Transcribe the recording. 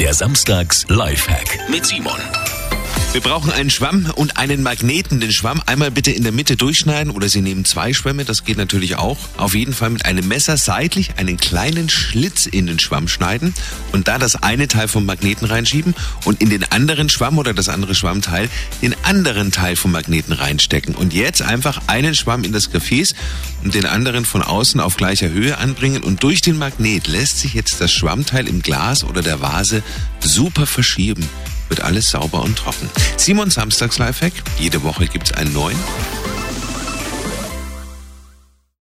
Der Samstags Lifehack mit Simon. Wir brauchen einen Schwamm und einen Magneten. Den Schwamm einmal bitte in der Mitte durchschneiden oder Sie nehmen zwei Schwämme, das geht natürlich auch. Auf jeden Fall mit einem Messer seitlich einen kleinen Schlitz in den Schwamm schneiden und da das eine Teil vom Magneten reinschieben und in den anderen Schwamm oder das andere Schwammteil den anderen Teil vom Magneten reinstecken. Und jetzt einfach einen Schwamm in das Gefäß und den anderen von außen auf gleicher Höhe anbringen und durch den Magnet lässt sich jetzt das Schwammteil im Glas oder der Vase super verschieben wird alles sauber und trocken. Simon Samstags Lifehack. Jede Woche gibt's einen neuen.